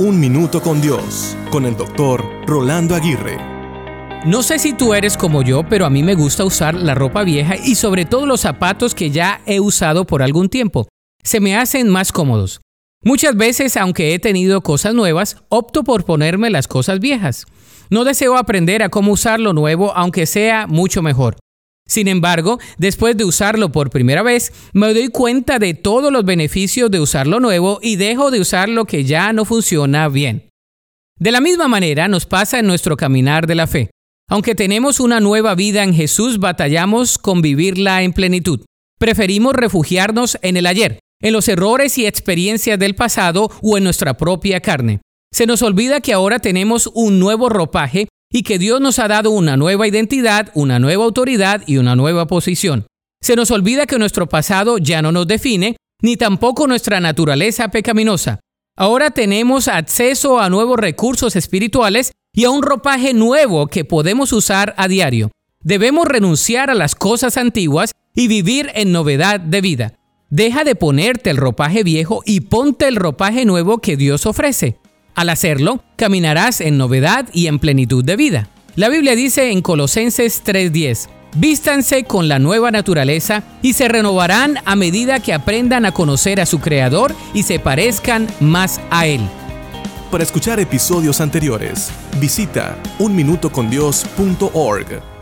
Un Minuto con Dios, con el doctor Rolando Aguirre. No sé si tú eres como yo, pero a mí me gusta usar la ropa vieja y sobre todo los zapatos que ya he usado por algún tiempo. Se me hacen más cómodos. Muchas veces, aunque he tenido cosas nuevas, opto por ponerme las cosas viejas. No deseo aprender a cómo usar lo nuevo, aunque sea mucho mejor. Sin embargo, después de usarlo por primera vez, me doy cuenta de todos los beneficios de usar lo nuevo y dejo de usar lo que ya no funciona bien. De la misma manera nos pasa en nuestro caminar de la fe. Aunque tenemos una nueva vida en Jesús, batallamos con vivirla en plenitud. Preferimos refugiarnos en el ayer, en los errores y experiencias del pasado o en nuestra propia carne. Se nos olvida que ahora tenemos un nuevo ropaje y que Dios nos ha dado una nueva identidad, una nueva autoridad y una nueva posición. Se nos olvida que nuestro pasado ya no nos define, ni tampoco nuestra naturaleza pecaminosa. Ahora tenemos acceso a nuevos recursos espirituales y a un ropaje nuevo que podemos usar a diario. Debemos renunciar a las cosas antiguas y vivir en novedad de vida. Deja de ponerte el ropaje viejo y ponte el ropaje nuevo que Dios ofrece. Al hacerlo, caminarás en novedad y en plenitud de vida. La Biblia dice en Colosenses 3:10, Vístanse con la nueva naturaleza y se renovarán a medida que aprendan a conocer a su Creador y se parezcan más a Él. Para escuchar episodios anteriores, visita unminutocondios.org.